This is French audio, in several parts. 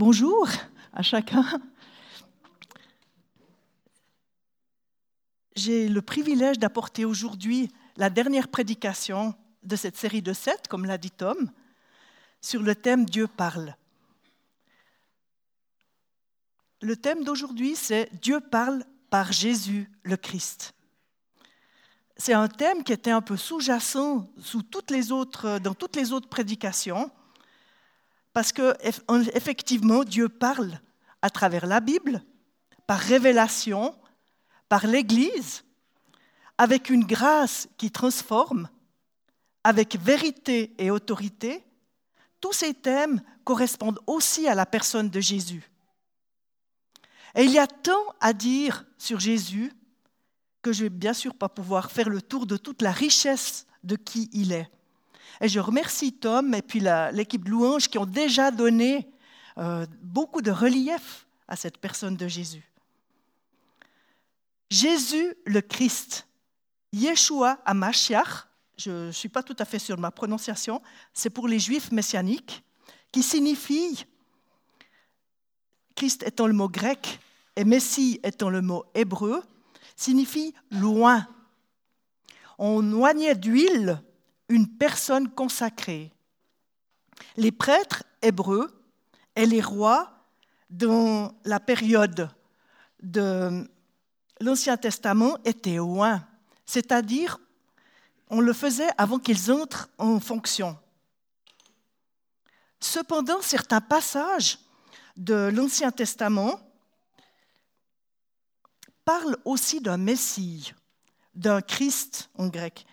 Bonjour à chacun. J'ai le privilège d'apporter aujourd'hui la dernière prédication de cette série de sept, comme l'a dit Tom, sur le thème Dieu parle. Le thème d'aujourd'hui, c'est Dieu parle par Jésus le Christ. C'est un thème qui était un peu sous-jacent sous dans toutes les autres prédications, parce que effectivement, Dieu parle à travers la Bible, par révélation, par l'Église, avec une grâce qui transforme, avec vérité et autorité. Tous ces thèmes correspondent aussi à la personne de Jésus. Et il y a tant à dire sur Jésus que je vais bien sûr pas pouvoir faire le tour de toute la richesse de qui il est. Et je remercie Tom et puis l'équipe de louanges qui ont déjà donné euh, beaucoup de relief à cette personne de Jésus. Jésus le Christ, Yeshua Amashiach, je ne suis pas tout à fait sur ma prononciation, c'est pour les juifs messianiques, qui signifie Christ étant le mot grec et Messie étant le mot hébreu, signifie loin. On noignait d'huile une personne consacrée. Les prêtres hébreux et les rois, dans la période de l'Ancien Testament, étaient loin, c'est-à-dire on le faisait avant qu'ils entrent en fonction. Cependant, certains passages de l'Ancien Testament parlent aussi d'un Messie, d'un Christ en grec,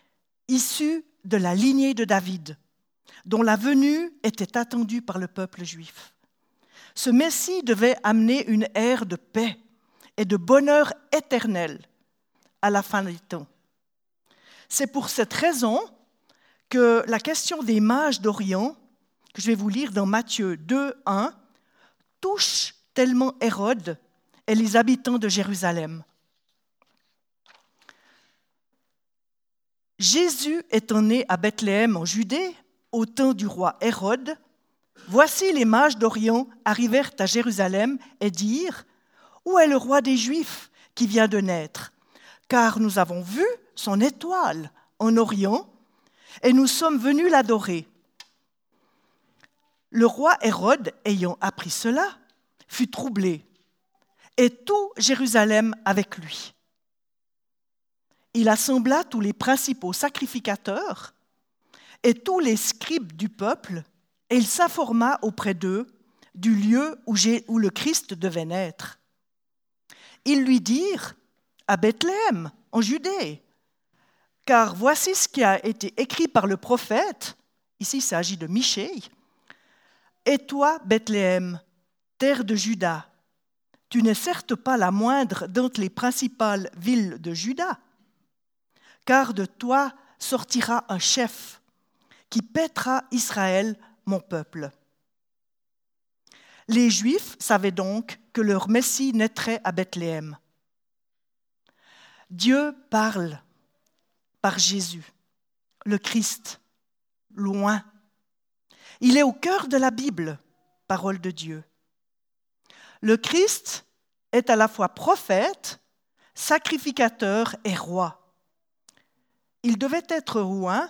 issu de la lignée de David, dont la venue était attendue par le peuple juif. Ce Messie devait amener une ère de paix et de bonheur éternel à la fin des temps. C'est pour cette raison que la question des mages d'Orient, que je vais vous lire dans Matthieu 2, 1, touche tellement Hérode et les habitants de Jérusalem. Jésus étant né à Bethléem en Judée, au temps du roi Hérode, voici les mages d'Orient arrivèrent à Jérusalem et dirent Où est le roi des Juifs qui vient de naître? Car nous avons vu son étoile en Orient, et nous sommes venus l'adorer. Le roi Hérode, ayant appris cela, fut troublé, et tout Jérusalem avec lui. Il assembla tous les principaux sacrificateurs et tous les scribes du peuple, et il s'informa auprès d'eux du lieu où, le Christ devait naître. Ils lui dirent, à Bethléem, en Judée, car voici ce qui a été écrit par le prophète, ici il s'agit de Michée, Et toi, Bethléem, terre de Juda, tu n'es certes pas la moindre d'entre les principales villes de Juda, car de toi sortira un chef qui paîtra Israël, mon peuple. Les Juifs savaient donc que leur Messie naîtrait à Bethléem. Dieu parle par Jésus, le Christ, loin. Il est au cœur de la Bible, parole de Dieu. Le Christ est à la fois prophète, sacrificateur et roi. Il devait être roi,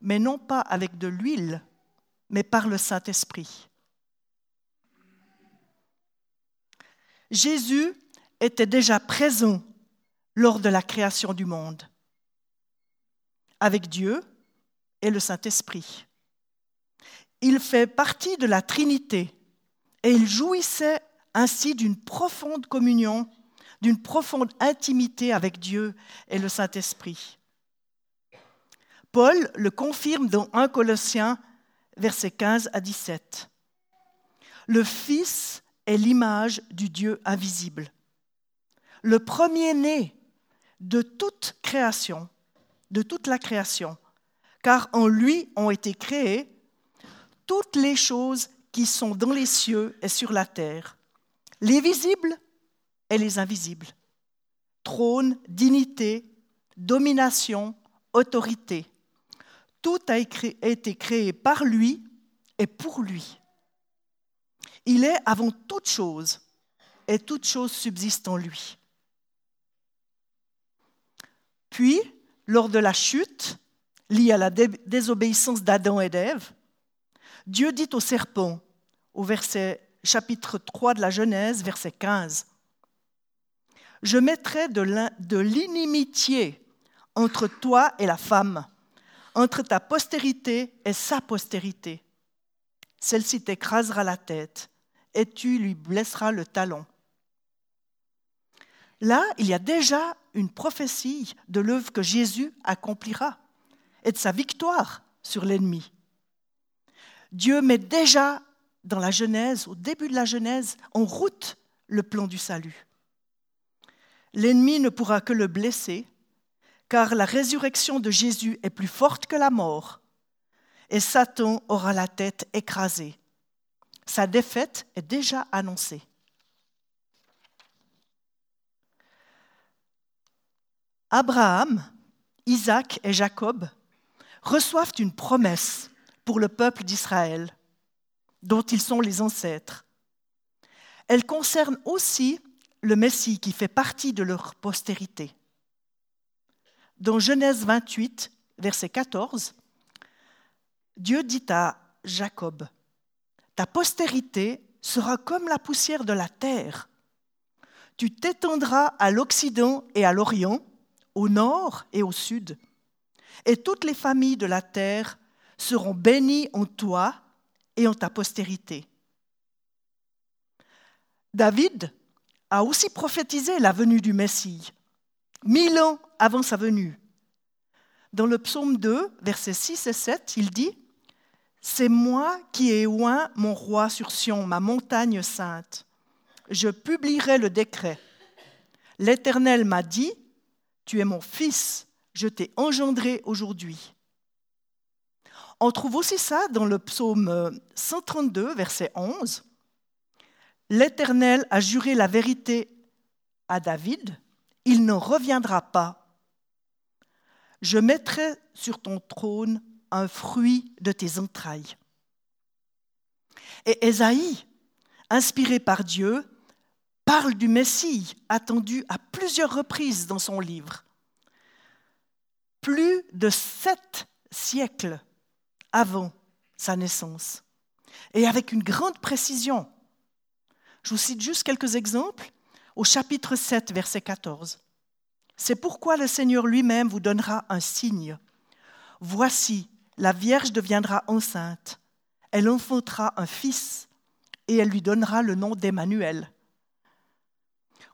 mais non pas avec de l'huile, mais par le Saint-Esprit. Jésus était déjà présent lors de la création du monde avec Dieu et le Saint-Esprit. Il fait partie de la Trinité et il jouissait ainsi d'une profonde communion, d'une profonde intimité avec Dieu et le Saint-Esprit. Paul le confirme dans 1 Colossiens, versets 15 à 17. Le Fils est l'image du Dieu invisible, le premier-né de toute création de toute la création, car en lui ont été créées toutes les choses qui sont dans les cieux et sur la terre, les visibles et les invisibles. Trône, dignité, domination, autorité. Tout a été créé par lui et pour lui. Il est avant toute chose, et toute chose subsiste en lui. Puis, lors de la chute, liée à la désobéissance d'Adam et d'Ève, Dieu dit au serpent, au chapitre 3 de la Genèse, verset 15, Je mettrai de l'inimitié entre toi et la femme, entre ta postérité et sa postérité. Celle-ci t'écrasera la tête et tu lui blesseras le talon. Là, il y a déjà une prophétie de l'œuvre que Jésus accomplira et de sa victoire sur l'ennemi. Dieu met déjà dans la Genèse, au début de la Genèse, en route le plan du salut. L'ennemi ne pourra que le blesser, car la résurrection de Jésus est plus forte que la mort, et Satan aura la tête écrasée. Sa défaite est déjà annoncée. Abraham, Isaac et Jacob reçoivent une promesse pour le peuple d'Israël, dont ils sont les ancêtres. Elle concerne aussi le Messie qui fait partie de leur postérité. Dans Genèse 28, verset 14, Dieu dit à Jacob, Ta postérité sera comme la poussière de la terre. Tu t'étendras à l'Occident et à l'Orient, au nord et au sud, et toutes les familles de la terre seront bénies en toi et en ta postérité. David a aussi prophétisé la venue du Messie, mille ans avant sa venue. Dans le psaume 2, versets 6 et 7, il dit C'est moi qui ai oint mon roi sur Sion, ma montagne sainte. Je publierai le décret. L'Éternel m'a dit Tu es mon fils, je t'ai engendré aujourd'hui. On trouve aussi ça dans le psaume 132, verset 11. L'Éternel a juré la vérité à David, il ne reviendra pas. Je mettrai sur ton trône un fruit de tes entrailles. Et Ésaïe, inspiré par Dieu, parle du Messie attendu à plusieurs reprises dans son livre. Plus de sept siècles avant sa naissance. Et avec une grande précision. Je vous cite juste quelques exemples au chapitre 7, verset 14. C'est pourquoi le Seigneur lui-même vous donnera un signe. Voici, la Vierge deviendra enceinte. Elle enfantera un fils et elle lui donnera le nom d'Emmanuel.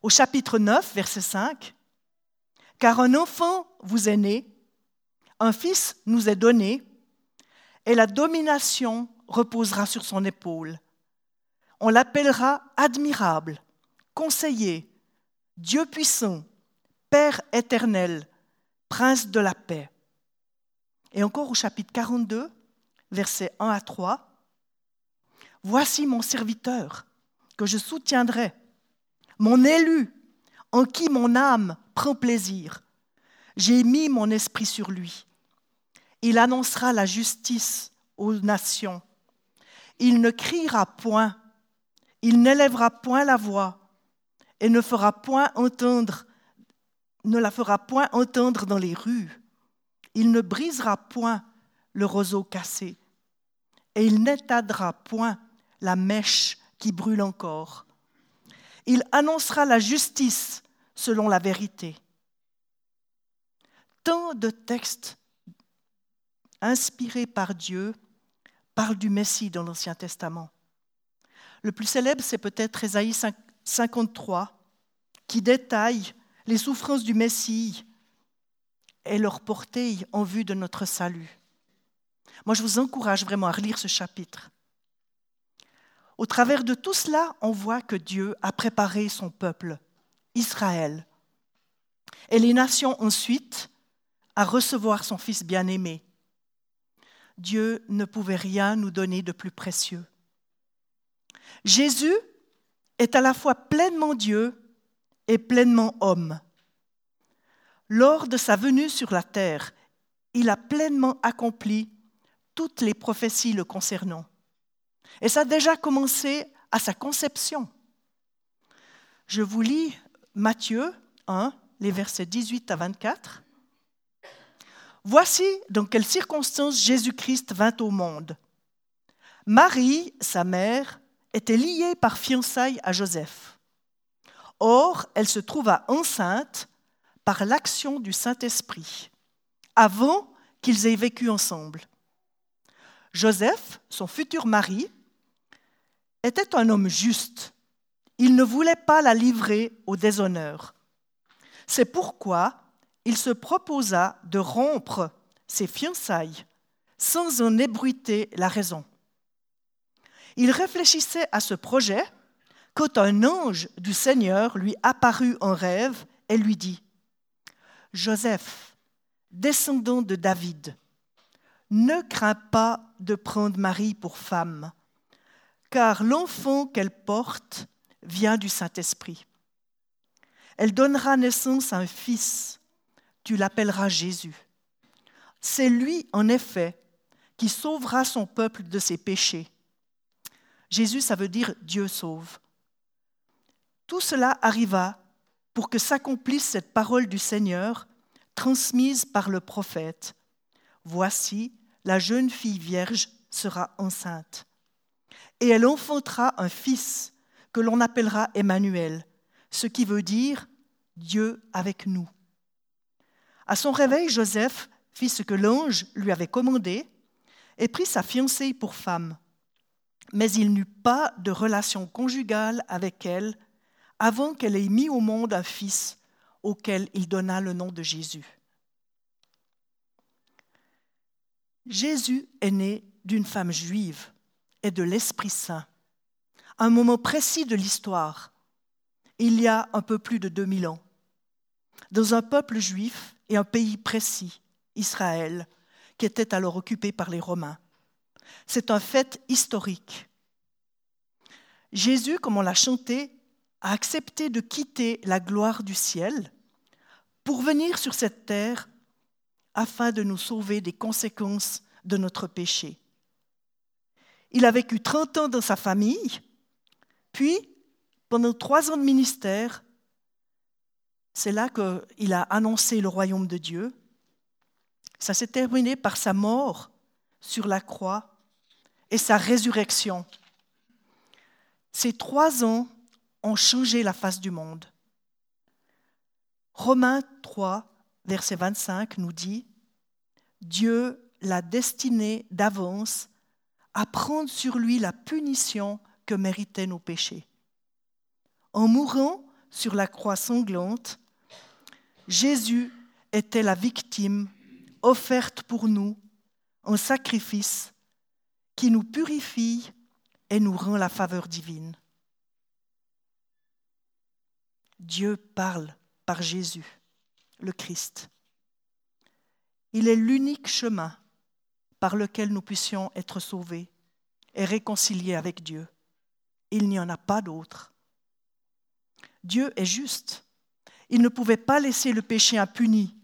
Au chapitre 9, verset 5, Car un enfant vous est né, un fils nous est donné, et la domination reposera sur son épaule. On l'appellera admirable, conseiller, Dieu puissant, Père éternel, Prince de la paix. Et encore au chapitre 42, versets 1 à 3, Voici mon serviteur que je soutiendrai, mon élu en qui mon âme prend plaisir. J'ai mis mon esprit sur lui. Il annoncera la justice aux nations. Il ne criera point, il n'élèvera point la voix et ne fera point entendre, ne la fera point entendre dans les rues. Il ne brisera point le roseau cassé et il n'étadera point la mèche qui brûle encore. Il annoncera la justice selon la vérité. Tant de textes inspiré par Dieu, parle du Messie dans l'Ancien Testament. Le plus célèbre, c'est peut-être Ésaïe 53, qui détaille les souffrances du Messie et leur portée en vue de notre salut. Moi, je vous encourage vraiment à relire ce chapitre. Au travers de tout cela, on voit que Dieu a préparé son peuple, Israël, et les nations ensuite à recevoir son Fils bien-aimé, Dieu ne pouvait rien nous donner de plus précieux. Jésus est à la fois pleinement Dieu et pleinement homme. Lors de sa venue sur la terre, il a pleinement accompli toutes les prophéties le concernant. Et ça a déjà commencé à sa conception. Je vous lis Matthieu 1, les versets 18 à 24. Voici dans quelles circonstances Jésus-Christ vint au monde. Marie, sa mère, était liée par fiançailles à Joseph. Or, elle se trouva enceinte par l'action du Saint-Esprit, avant qu'ils aient vécu ensemble. Joseph, son futur mari, était un homme juste. Il ne voulait pas la livrer au déshonneur. C'est pourquoi il se proposa de rompre ses fiançailles sans en ébruiter la raison. Il réfléchissait à ce projet quand un ange du Seigneur lui apparut en rêve et lui dit, Joseph, descendant de David, ne crains pas de prendre Marie pour femme, car l'enfant qu'elle porte vient du Saint-Esprit. Elle donnera naissance à un fils, tu l'appelleras Jésus. C'est lui, en effet, qui sauvera son peuple de ses péchés. Jésus, ça veut dire Dieu sauve. Tout cela arriva pour que s'accomplisse cette parole du Seigneur transmise par le prophète. Voici, la jeune fille vierge sera enceinte. Et elle enfantera un fils que l'on appellera Emmanuel, ce qui veut dire Dieu avec nous. À son réveil, Joseph fit ce que l'ange lui avait commandé et prit sa fiancée pour femme. Mais il n'eut pas de relation conjugale avec elle avant qu'elle ait mis au monde un fils auquel il donna le nom de Jésus. Jésus est né d'une femme juive et de l'Esprit Saint. Un moment précis de l'histoire, il y a un peu plus de 2000 ans, dans un peuple juif et un pays précis, Israël, qui était alors occupé par les Romains. C'est un fait historique. Jésus, comme on l'a chanté, a accepté de quitter la gloire du ciel pour venir sur cette terre afin de nous sauver des conséquences de notre péché. Il a vécu 30 ans dans sa famille, puis, pendant trois ans de ministère, c'est là qu'il a annoncé le royaume de Dieu. Ça s'est terminé par sa mort sur la croix et sa résurrection. Ces trois ans ont changé la face du monde. Romains 3, verset 25 nous dit, Dieu l'a destiné d'avance à prendre sur lui la punition que méritaient nos péchés. En mourant sur la croix sanglante, Jésus était la victime offerte pour nous en sacrifice qui nous purifie et nous rend la faveur divine. Dieu parle par Jésus, le Christ. Il est l'unique chemin par lequel nous puissions être sauvés et réconciliés avec Dieu. Il n'y en a pas d'autre. Dieu est juste. Il ne pouvait pas laisser le péché impuni.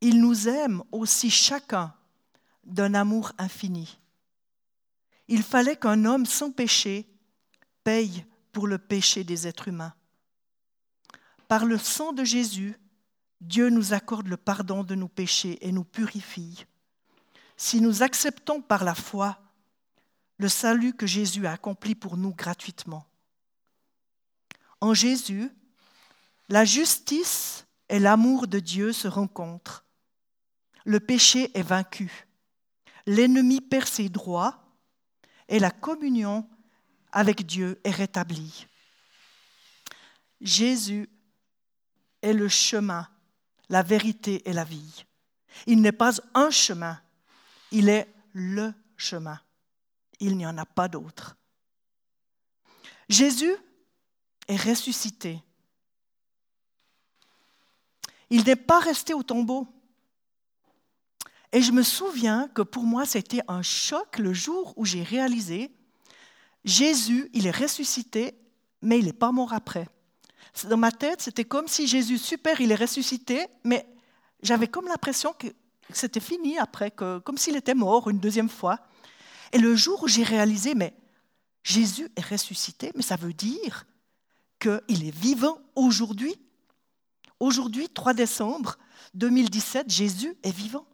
Il nous aime aussi chacun d'un amour infini. Il fallait qu'un homme sans péché paye pour le péché des êtres humains. Par le sang de Jésus, Dieu nous accorde le pardon de nos péchés et nous purifie. Si nous acceptons par la foi le salut que Jésus a accompli pour nous gratuitement. En Jésus, la justice et l'amour de Dieu se rencontrent. Le péché est vaincu. L'ennemi perd ses droits et la communion avec Dieu est rétablie. Jésus est le chemin, la vérité et la vie. Il n'est pas un chemin, il est le chemin. Il n'y en a pas d'autre. Jésus est ressuscité. Il n'est pas resté au tombeau. Et je me souviens que pour moi, c'était un choc le jour où j'ai réalisé, Jésus, il est ressuscité, mais il n'est pas mort après. Dans ma tête, c'était comme si Jésus, super, il est ressuscité, mais j'avais comme l'impression que c'était fini après, que, comme s'il était mort une deuxième fois. Et le jour où j'ai réalisé, mais Jésus est ressuscité, mais ça veut dire qu'il est vivant aujourd'hui. Aujourd'hui, 3 décembre 2017, Jésus est vivant.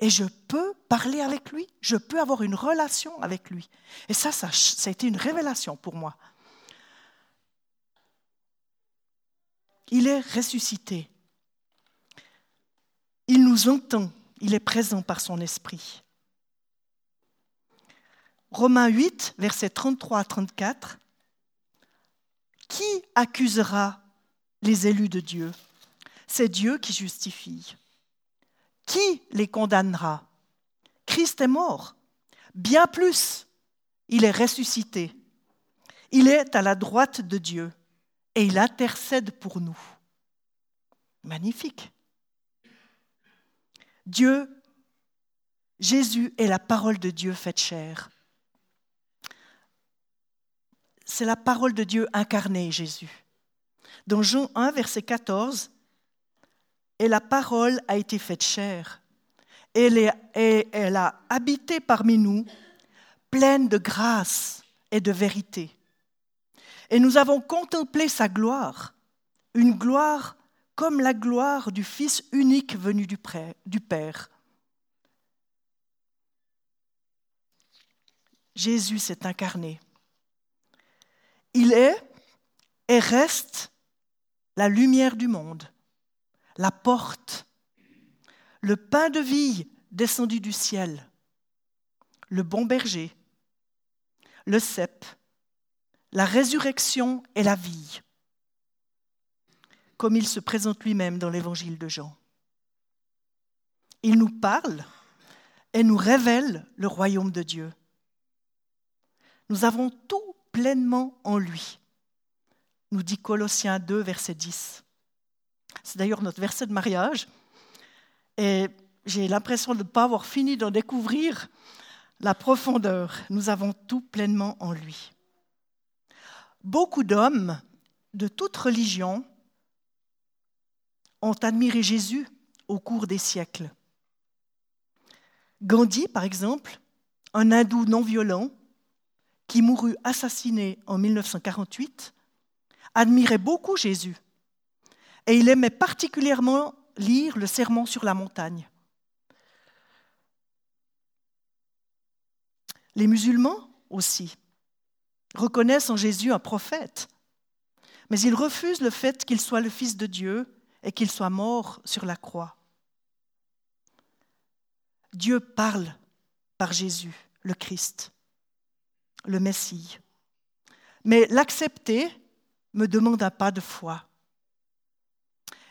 Et je peux parler avec lui, je peux avoir une relation avec lui. Et ça, ça, ça a été une révélation pour moi. Il est ressuscité. Il nous entend, il est présent par son esprit. Romains 8, versets 33 à 34. Qui accusera les élus de Dieu? C'est Dieu qui justifie. Qui les condamnera? Christ est mort. Bien plus, il est ressuscité. Il est à la droite de Dieu et il intercède pour nous. Magnifique. Dieu, Jésus est la parole de Dieu faite chair. C'est la parole de Dieu incarnée, Jésus. Dans Jean 1, verset 14, et la parole a été faite chair. et elle a habité parmi nous, pleine de grâce et de vérité. Et nous avons contemplé sa gloire, une gloire comme la gloire du Fils unique venu du Père. Jésus s'est incarné. Il est et reste la lumière du monde, la porte, le pain de vie descendu du ciel, le bon berger, le cep, la résurrection et la vie, comme il se présente lui-même dans l'évangile de Jean. Il nous parle et nous révèle le royaume de Dieu. Nous avons tout pleinement en lui, nous dit Colossiens 2, verset 10. C'est d'ailleurs notre verset de mariage. Et j'ai l'impression de ne pas avoir fini d'en découvrir la profondeur. Nous avons tout pleinement en lui. Beaucoup d'hommes de toute religion ont admiré Jésus au cours des siècles. Gandhi, par exemple, un hindou non violent qui mourut assassiné en 1948, admirait beaucoup Jésus et il aimait particulièrement lire le Sermon sur la montagne. Les musulmans aussi reconnaissent en Jésus un prophète, mais ils refusent le fait qu'il soit le Fils de Dieu et qu'il soit mort sur la croix. Dieu parle par Jésus, le Christ, le Messie. Mais l'accepter me demande un pas de foi.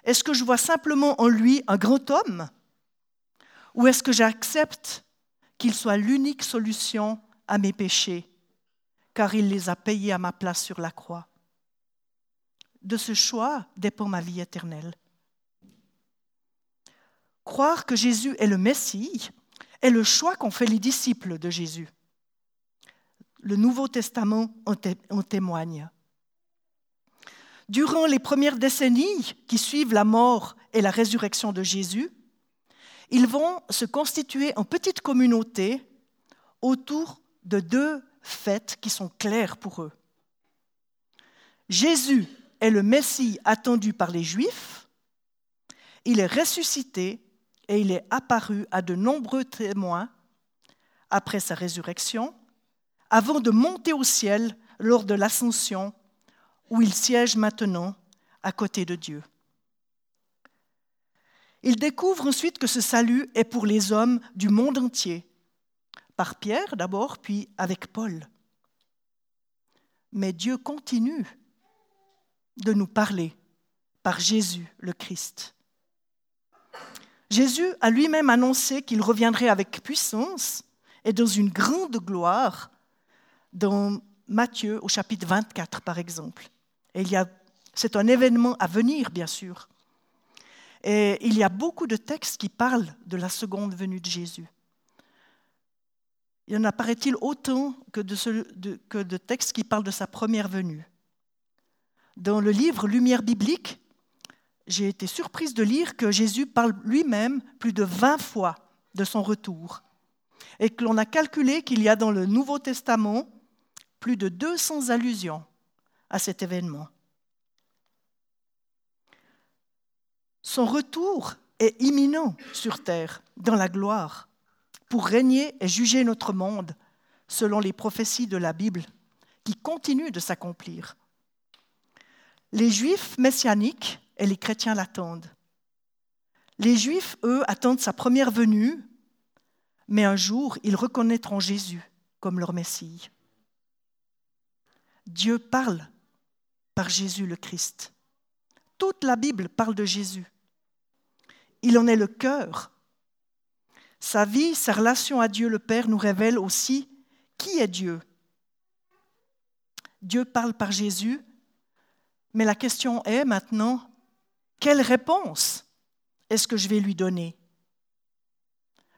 Est-ce que je vois simplement en lui un grand homme? Ou est-ce que j'accepte qu'il soit l'unique solution à mes péchés? Car il les a payés à ma place sur la croix. De ce choix dépend ma vie éternelle. Croire que Jésus est le Messie est le choix qu'ont fait les disciples de Jésus. Le Nouveau Testament en témoigne. Durant les premières décennies qui suivent la mort et la résurrection de Jésus, ils vont se constituer en petites communautés autour de deux fêtes qui sont claires pour eux. Jésus est le Messie attendu par les Juifs, il est ressuscité et il est apparu à de nombreux témoins après sa résurrection, avant de monter au ciel lors de l'ascension, où il siège maintenant à côté de Dieu. Il découvre ensuite que ce salut est pour les hommes du monde entier, par Pierre d'abord, puis avec Paul. Mais Dieu continue de nous parler par Jésus le Christ. Jésus a lui-même annoncé qu'il reviendrait avec puissance et dans une grande gloire dans Matthieu au chapitre 24 par exemple. Et il y a, c'est un événement à venir bien sûr. Et il y a beaucoup de textes qui parlent de la seconde venue de Jésus. Il en a, paraît-il, autant que de, textes qui parlent de sa première venue? Dans le livre Lumière biblique, j'ai été surprise de lire que Jésus parle lui-même plus de 20 fois de son retour et que l'on a calculé qu'il y a dans le Nouveau Testament plus de 200 allusions à cet événement. Son retour est imminent sur terre, dans la gloire, pour régner et juger notre monde selon les prophéties de la Bible qui continuent de s'accomplir. Les juifs messianiques et les chrétiens l'attendent. Les juifs, eux, attendent sa première venue, mais un jour, ils reconnaîtront Jésus comme leur Messie. Dieu parle par Jésus le Christ. Toute la Bible parle de Jésus. Il en est le cœur. Sa vie, sa relation à Dieu le Père nous révèle aussi qui est Dieu. Dieu parle par Jésus, mais la question est maintenant, quelle réponse est-ce que je vais lui donner?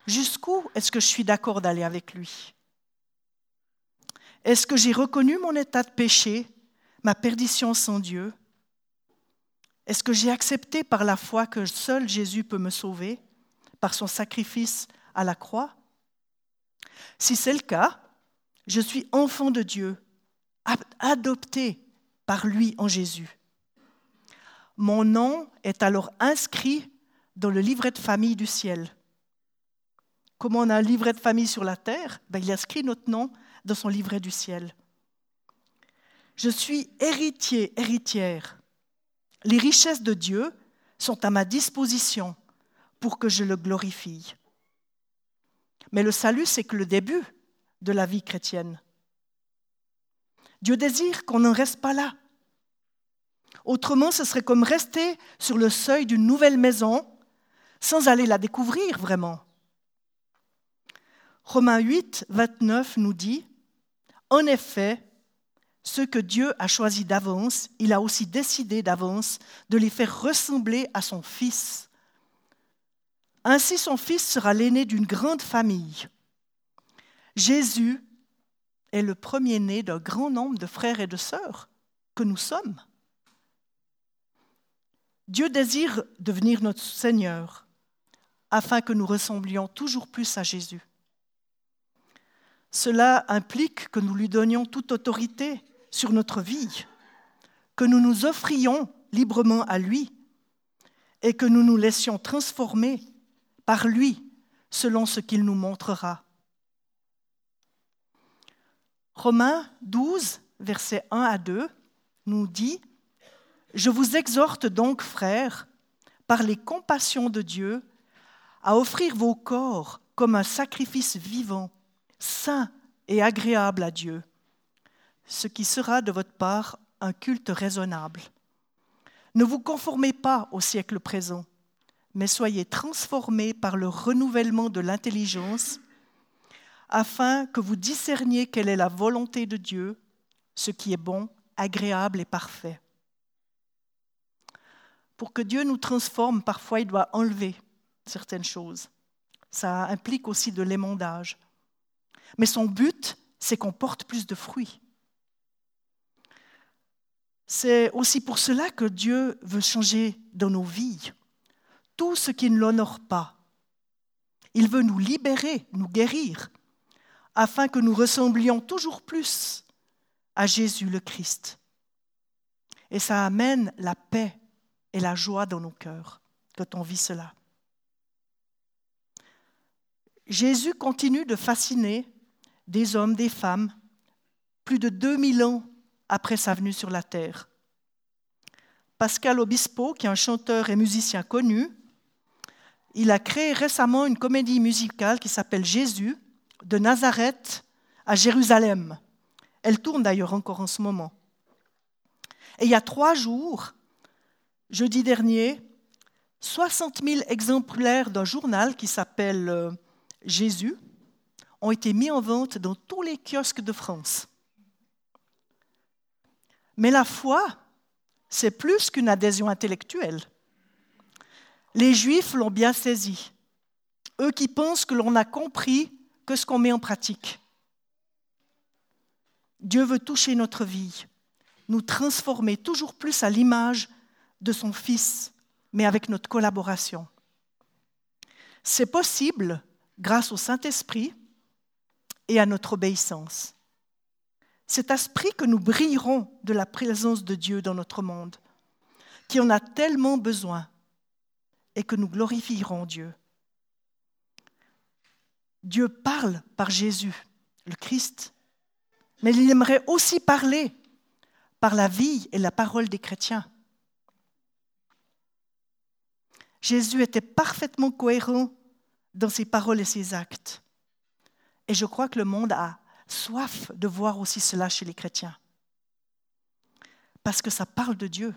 Jusqu'où est-ce que je suis d'accord d'aller avec lui? Est-ce que j'ai reconnu mon état de péché, ma perdition sans Dieu? Est-ce que j'ai accepté par la foi que seul Jésus peut me sauver? Par son sacrifice à la croix Si c'est le cas, je suis enfant de Dieu, adopté par lui en Jésus. Mon nom est alors inscrit dans le livret de famille du ciel. Comme on a un livret de famille sur la terre, ben, il inscrit notre nom dans son livret du ciel. Je suis héritier, héritière. Les richesses de Dieu sont à ma disposition pour que je le glorifie. Mais le salut, c'est que le début de la vie chrétienne. Dieu désire qu'on n'en reste pas là. Autrement, ce serait comme rester sur le seuil d'une nouvelle maison sans aller la découvrir vraiment. Romains 8, 29 nous dit, En effet, ceux que Dieu a choisis d'avance, il a aussi décidé d'avance de les faire ressembler à son Fils. Ainsi son Fils sera l'aîné d'une grande famille. Jésus est le premier-né d'un grand nombre de frères et de sœurs que nous sommes. Dieu désire devenir notre Seigneur afin que nous ressemblions toujours plus à Jésus. Cela implique que nous lui donnions toute autorité sur notre vie, que nous nous offrions librement à lui et que nous nous laissions transformer par lui selon ce qu'il nous montrera. Romains 12, versets 1 à 2, nous dit Je vous exhorte donc, frères, par les compassions de Dieu, à offrir vos corps comme un sacrifice vivant, saint et agréable à Dieu, ce qui sera de votre part un culte raisonnable. Ne vous conformez pas au siècle présent, mais soyez transformés par le renouvellement de l'intelligence afin que vous discerniez quelle est la volonté de Dieu, ce qui est bon, agréable et parfait. Pour que Dieu nous transforme, parfois il doit enlever certaines choses. Ça implique aussi de l'émondage. Mais son but, c'est qu'on porte plus de fruits. C'est aussi pour cela que Dieu veut changer dans nos vies tout ce qui ne l'honore pas. Il veut nous libérer, nous guérir, afin que nous ressemblions toujours plus à Jésus le Christ. Et ça amène la paix et la joie dans nos cœurs quand on vit cela. Jésus continue de fasciner des hommes, des femmes, plus de 2000 ans après sa venue sur la terre. Pascal Obispo, qui est un chanteur et musicien connu, il a créé récemment une comédie musicale qui s'appelle Jésus, de Nazareth à Jérusalem. Elle tourne d'ailleurs encore en ce moment. Et il y a trois jours, jeudi dernier, 60 000 exemplaires d'un journal qui s'appelle euh, Jésus ont été mis en vente dans tous les kiosques de France. Mais la foi, c'est plus qu'une adhésion intellectuelle. Les Juifs l'ont bien saisi. Eux qui pensent que l'on a compris que ce qu'on met en pratique. Dieu veut toucher notre vie, nous transformer toujours plus à l'image de son Fils, mais avec notre collaboration. C'est possible grâce au Saint-Esprit et à notre obéissance. cet esprit que nous brillerons de la présence de Dieu dans notre monde, qui en a tellement besoin, et que nous glorifierons Dieu. Dieu parle par Jésus, le Christ, mais il aimerait aussi parler par la vie et la parole des chrétiens. Jésus était parfaitement cohérent dans ses paroles et ses actes. Et je crois que le monde a soif de voir aussi cela chez les chrétiens. Parce que ça parle de Dieu.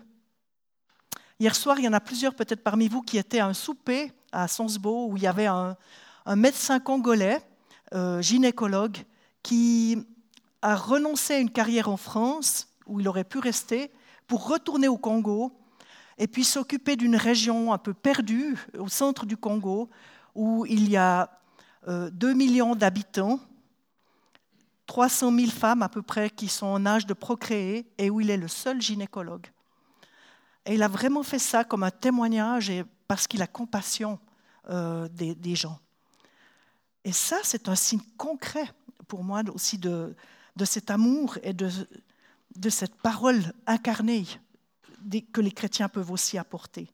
Hier soir, il y en a plusieurs peut-être parmi vous qui étaient à un souper à Sonsbo où il y avait un, médecin congolais, euh, gynécologue, qui a renoncé à une carrière en France où il aurait pu rester pour retourner au Congo et puis s'occuper d'une région un peu perdue au centre du Congo où il y a 2 euh, millions d'habitants, 300 000 femmes à peu près qui sont en âge de procréer et où il est le seul gynécologue. Et il a vraiment fait ça comme un témoignage et parce qu'il a compassion euh, des, gens. Et ça, c'est un signe concret pour moi aussi de, cet amour et de, cette parole incarnée que les chrétiens peuvent aussi apporter.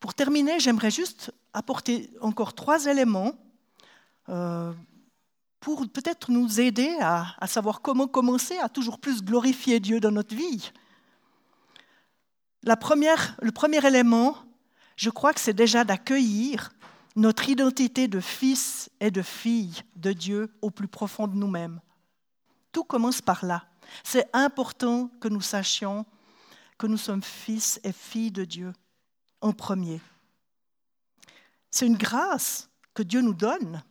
Pour terminer, j'aimerais juste apporter encore trois éléments euh, pour peut-être nous aider à, savoir comment commencer à toujours plus glorifier Dieu dans notre vie. Le premier élément, je crois que c'est déjà d'accueillir notre identité de fils et de fille de Dieu au plus profond de nous-mêmes. Tout commence par là. C'est important que nous sachions que nous sommes fils et filles de Dieu en premier. C'est une grâce que Dieu nous donne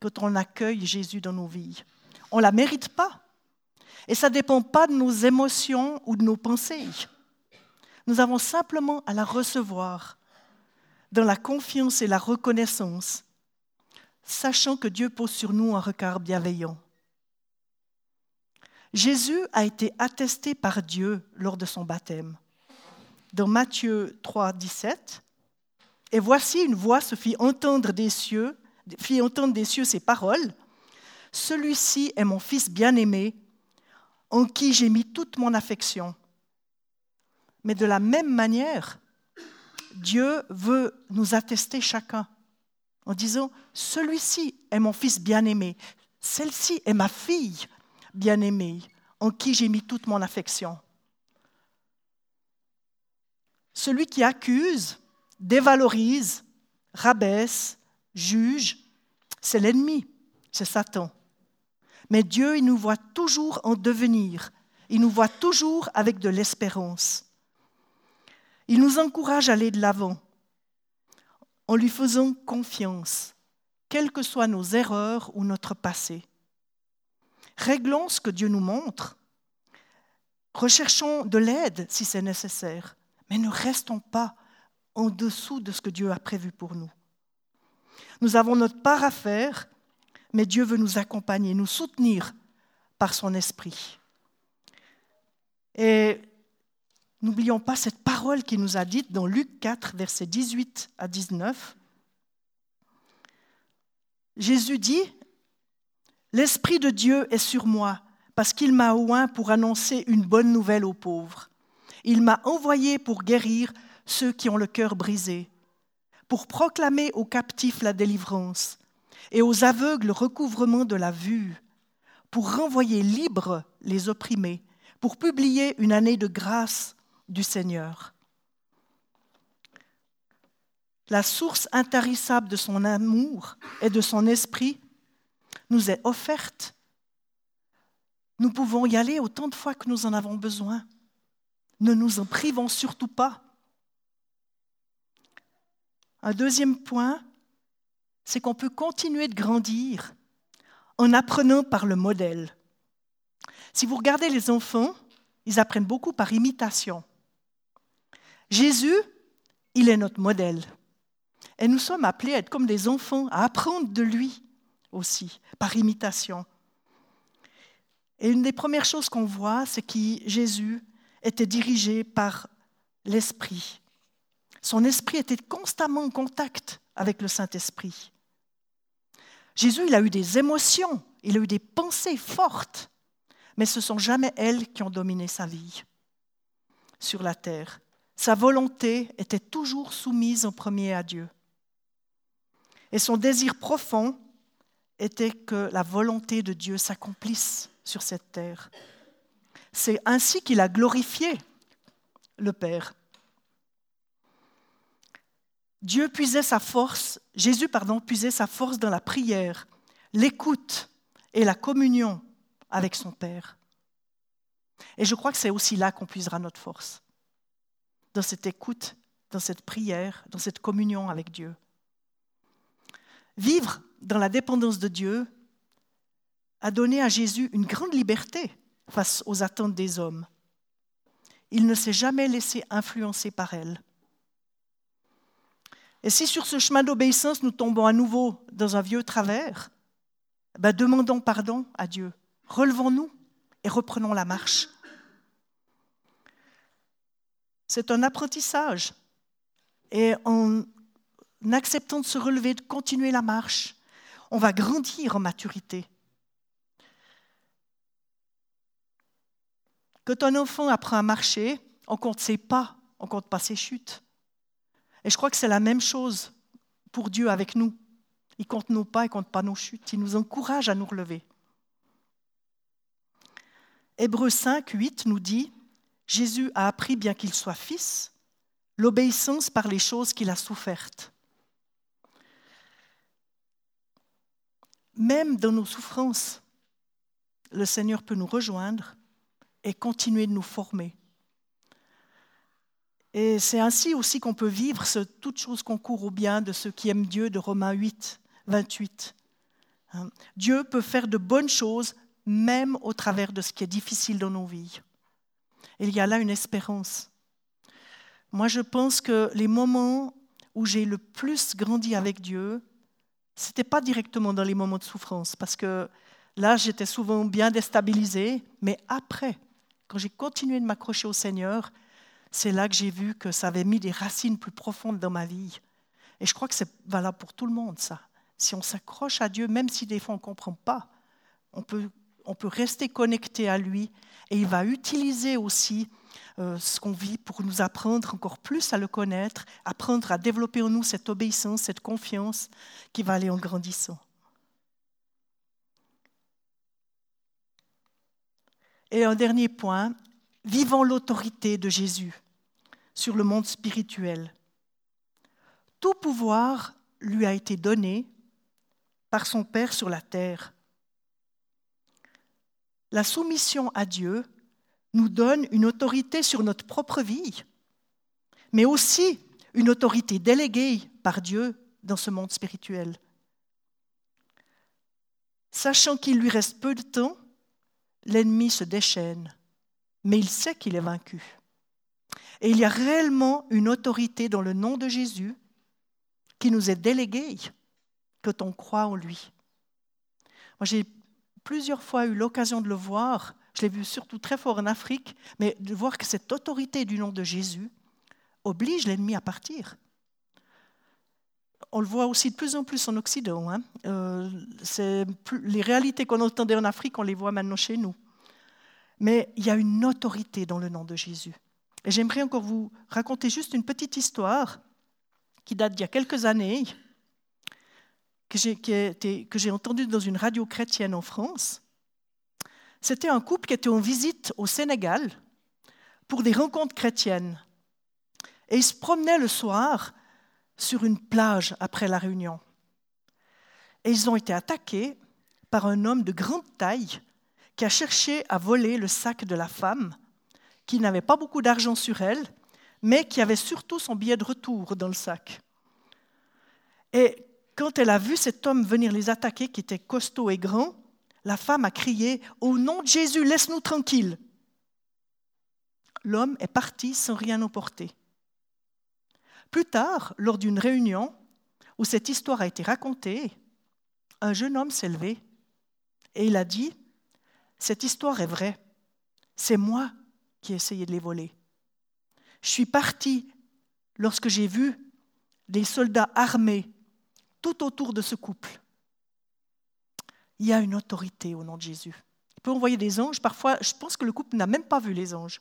quand on accueille Jésus dans nos vies. On ne la mérite pas. Et ça ne dépend pas de nos émotions ou de nos pensées. Nous avons simplement à la recevoir dans la confiance et la reconnaissance, sachant que Dieu pose sur nous un regard bienveillant. Jésus a été attesté par Dieu lors de son baptême. Dans Matthieu 3, 17, et voici une voix se fit entendre des cieux, fit entendre des cieux ces paroles. Celui-ci est mon fils bien-aimé, en qui j'ai mis toute mon affection. Mais de la même manière, Dieu veut nous attester chacun en disant, celui-ci est mon fils bien-aimé, celle-ci est ma fille bien-aimé, en qui j'ai mis toute mon affection. Celui qui accuse, dévalorise, rabaisse, juge, c'est l'ennemi, c'est Satan. Mais Dieu, il nous voit toujours en devenir, il nous voit toujours avec de l'espérance. Il nous encourage à aller de l'avant en lui faisant confiance, quelles que soient nos erreurs ou notre passé. Réglons ce que Dieu nous montre. Recherchons de l'aide si c'est nécessaire, mais ne restons pas en dessous de ce que Dieu a prévu pour nous. Nous avons notre part à faire, mais Dieu veut nous accompagner, nous soutenir par son esprit. Et n'oublions pas cette parole qu'il nous a dite dans Luc 4, versets 18 à 19. Jésus dit, L'Esprit de Dieu est sur moi parce qu'il m'a oint pour annoncer une bonne nouvelle aux pauvres. Il m'a envoyé pour guérir ceux qui ont le cœur brisé, pour proclamer aux captifs la délivrance et aux aveugles le recouvrement de la vue, pour renvoyer libres les opprimés, pour publier une année de grâce du Seigneur. La source intarissable de son amour et de son esprit nous est offerte. Nous pouvons y aller autant de fois que nous en avons besoin. Ne nous en privons surtout pas. Un deuxième point, c'est qu'on peut continuer de grandir en apprenant par le modèle. Si vous regardez les enfants, ils apprennent beaucoup par imitation. Jésus, il est notre modèle. Et nous sommes appelés à être comme des enfants, à apprendre de lui aussi, par imitation. Et une des premières choses qu'on voit, c'est que Jésus était dirigé par l'Esprit. Son esprit était constamment en contact avec le Saint-Esprit. Jésus, il a eu des émotions il a eu des pensées fortes, mais ce ne sont jamais elles qui ont dominé sa vie sur la terre. Sa volonté était toujours soumise en premier à Dieu. Et son désir profond était que la volonté de Dieu s'accomplisse sur cette terre. C'est ainsi qu'il a glorifié le Père. Dieu puisait sa force, Jésus pardon, puisait sa force dans la prière, l'écoute et la communion avec son Père. Et je crois que c'est aussi là qu'on puisera notre force, dans cette écoute, dans cette prière, dans cette communion avec Dieu. Vivre dans la dépendance de Dieu a donné à Jésus une grande liberté face aux attentes des hommes. Il ne s'est jamais laissé influencer par elles. Et si sur ce chemin d'obéissance nous tombons à nouveau dans un vieux travers, ben demandons pardon à Dieu, relevons-nous et reprenons la marche. C'est un apprentissage. Et en acceptant de se relever, de continuer la marche, on va grandir en maturité. Quand un enfant apprend à marcher, on compte ses pas, on compte pas ses chutes. Et je crois que c'est la même chose pour Dieu avec nous. Il compte nos pas, il compte pas nos chutes. Il nous encourage à nous relever. Hébreux 5, 8 nous dit Jésus a appris, bien qu'il soit fils, l'obéissance par les choses qu'il a souffertes. Même dans nos souffrances, le Seigneur peut nous rejoindre et continuer de nous former. Et c'est ainsi aussi qu'on peut vivre ce toute chose concourt au bien de ceux qui aiment Dieu de Romains 8, 28. Hein. Dieu peut faire de bonnes choses même au travers de ce qui est difficile dans nos vies. Il y a là une espérance. Moi, je pense que les moments où j'ai le plus grandi avec Dieu, ce n'était pas directement dans les moments de souffrance, parce que là, j'étais souvent bien déstabilisée, mais après, quand j'ai continué de m'accrocher au Seigneur, c'est là que j'ai vu que ça avait mis des racines plus profondes dans ma vie. Et je crois que c'est valable pour tout le monde, ça. Si on s'accroche à Dieu, même si des fois on ne comprend pas, on peut, on peut rester connecté à lui et il va utiliser aussi euh, ce qu'on vit pour nous apprendre encore plus à le connaître, apprendre à développer en nous cette obéissance, cette confiance qui va aller en grandissant. Et un dernier point, vivant l'autorité de Jésus sur le monde spirituel. Tout pouvoir lui a été donné par son Père sur la terre. La soumission à Dieu nous donne une autorité sur notre propre vie, mais aussi une autorité déléguée par Dieu dans ce monde spirituel. Sachant qu'il lui reste peu de temps, l'ennemi se déchaîne mais il sait qu'il est vaincu. Et il y a réellement une autorité dans le nom de Jésus qui nous est déléguée quand on croit en lui. Moi, j'ai plusieurs fois eu l'occasion de le voir, je l'ai vu surtout très fort en Afrique, mais de voir que cette autorité du nom de Jésus oblige l'ennemi à partir. On le voit aussi de plus en plus en Occident. Hein. Euh, les réalités qu'on entendait en Afrique, on les voit maintenant chez nous mais il y a une autorité dans le nom de Jésus. Et j'aimerais encore vous raconter juste une petite histoire qui date d'il y a quelques années, que j'ai entendue dans une radio chrétienne en France. C'était un couple qui était en visite au Sénégal pour des rencontres chrétiennes. Et ils se promenaient le soir sur une plage après la réunion. Et ils ont été attaqués par un homme de grande taille qui a cherché à voler le sac de la femme, qui n'avait pas beaucoup d'argent sur elle, mais qui avait surtout son billet de retour dans le sac. Et quand elle a vu cet homme venir les attaquer, qui était costaud et grand, la femme a crié Au nom de Jésus, laisse-nous tranquilles. L'homme est parti sans rien emporter. Plus tard, lors d'une réunion où cette histoire a été racontée, un jeune homme s'est levé et il a dit cette histoire est vraie. C'est moi qui ai essayé de les voler. Je suis parti lorsque j'ai vu des soldats armés tout autour de ce couple. Il y a une autorité au nom de Jésus. Il peut envoyer des anges. Parfois, je pense que le couple n'a même pas vu les anges.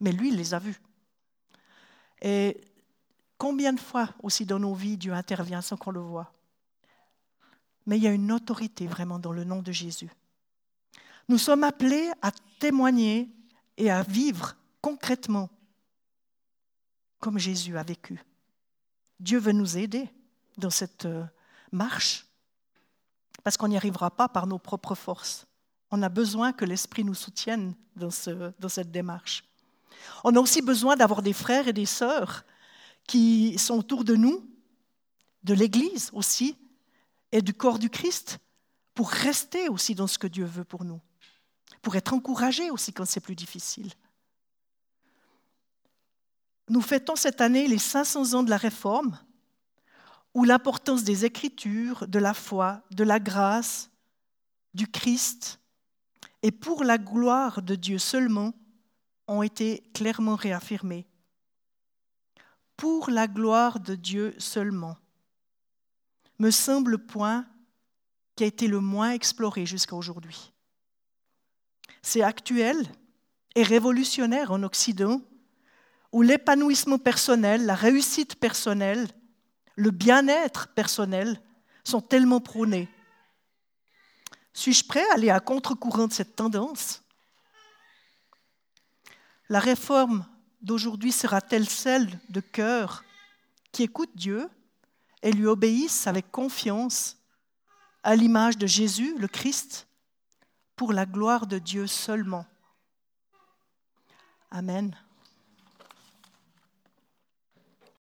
Mais lui, il les a vus. Et combien de fois aussi dans nos vies Dieu intervient sans qu'on le voit Mais il y a une autorité vraiment dans le nom de Jésus. Nous sommes appelés à témoigner et à vivre concrètement comme Jésus a vécu. Dieu veut nous aider dans cette euh, marche parce qu'on n'y arrivera pas par nos propres forces. On a besoin que l'Esprit nous soutienne dans, dans cette démarche. On a aussi besoin d'avoir des frères et des sœurs qui sont autour de nous, de l'Église aussi, et du corps du Christ, pour rester aussi dans ce que Dieu veut pour nous, pour être encouragés aussi quand c'est plus difficile. Nous fêtons cette année les 500 ans de la Réforme, où l'importance des Écritures, de la foi, de la grâce, du Christ, et pour la gloire de Dieu seulement, ont été clairement réaffirmés. Pour la gloire de Dieu seulement, me semble le point qui a été le moins exploré jusqu'à aujourd'hui. C'est actuel et révolutionnaire en Occident, où l'épanouissement personnel, la réussite personnelle, le bien-être personnel sont tellement prônés. Suis-je prêt à aller à contre-courant de cette tendance? La réforme d'aujourd'hui sera-t-elle celle de cœurs qui écoutent Dieu et lui obéissent avec confiance à l'image de Jésus, le Christ, pour la gloire de Dieu seulement? Amen.